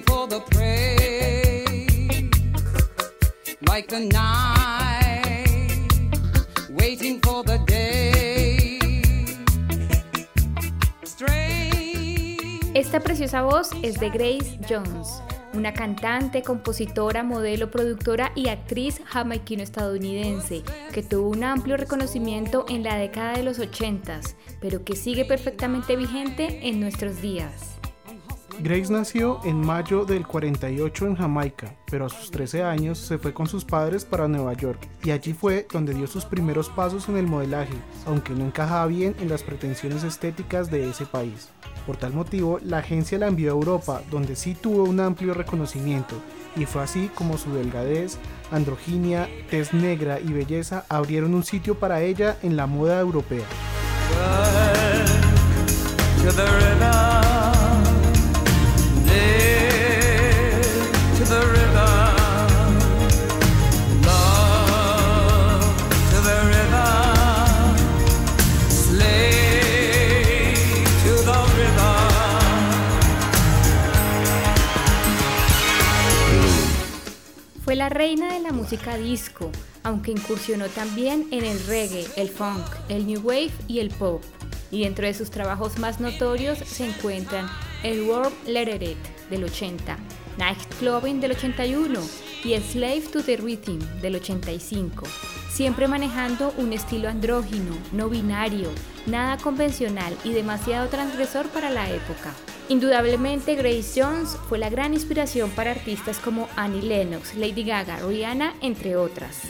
for the prey, like the night, waiting for the day. Esta preciosa voz es de Grace Jones, una cantante, compositora, modelo, productora y actriz jamaiquino-estadounidense, que tuvo un amplio reconocimiento en la década de los 80, pero que sigue perfectamente vigente en nuestros días. Grace nació en mayo del 48 en Jamaica, pero a sus 13 años se fue con sus padres para Nueva York y allí fue donde dio sus primeros pasos en el modelaje, aunque no encajaba bien en las pretensiones estéticas de ese país. Por tal motivo, la agencia la envió a Europa, donde sí tuvo un amplio reconocimiento, y fue así como su delgadez, androginia, tez negra y belleza abrieron un sitio para ella en la moda europea. Fue la reina de la música disco, aunque incursionó también en el reggae, el funk, el new wave y el pop. Y dentro de sus trabajos más notorios se encuentran el World Let It del 80, Night Clubbing del 81 y Slave to the Rhythm del 85, siempre manejando un estilo andrógino, no binario, nada convencional y demasiado transgresor para la época. Indudablemente Grace Jones fue la gran inspiración para artistas como Annie Lennox, Lady Gaga, Rihanna, entre otras.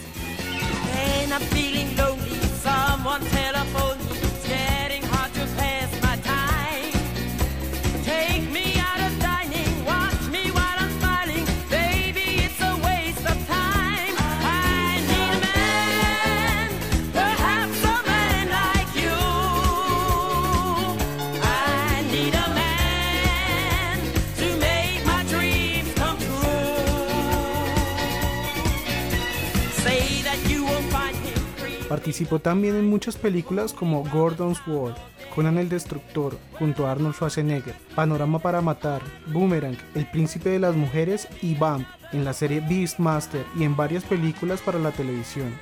Participó también en muchas películas como Gordon's World, Conan el Destructor, junto a Arnold Schwarzenegger, Panorama para Matar, Boomerang, El Príncipe de las Mujeres y Bump en la serie Beastmaster y en varias películas para la televisión.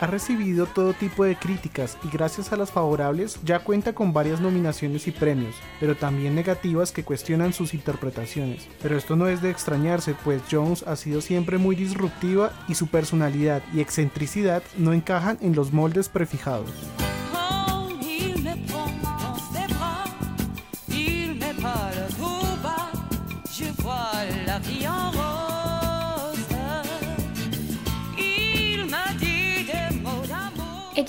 Ha recibido todo tipo de críticas y gracias a las favorables ya cuenta con varias nominaciones y premios, pero también negativas que cuestionan sus interpretaciones. Pero esto no es de extrañarse, pues Jones ha sido siempre muy disruptiva y su personalidad y excentricidad no encajan en los moldes prefijados.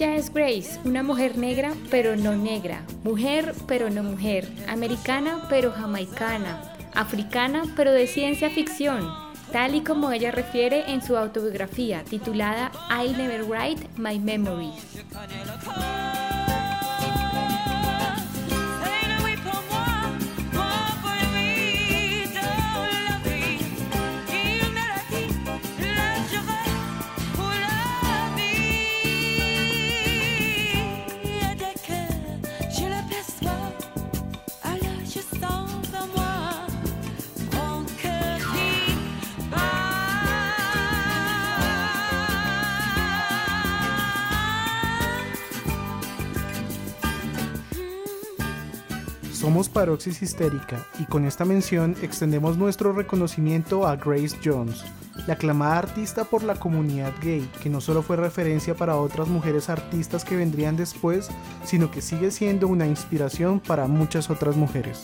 Ella es Grace, una mujer negra pero no negra, mujer pero no mujer, americana pero jamaicana, africana pero de ciencia ficción, tal y como ella refiere en su autobiografía titulada I'll Never Write My Memories. Somos Paroxis Histérica y con esta mención extendemos nuestro reconocimiento a Grace Jones, la aclamada artista por la comunidad gay, que no solo fue referencia para otras mujeres artistas que vendrían después, sino que sigue siendo una inspiración para muchas otras mujeres.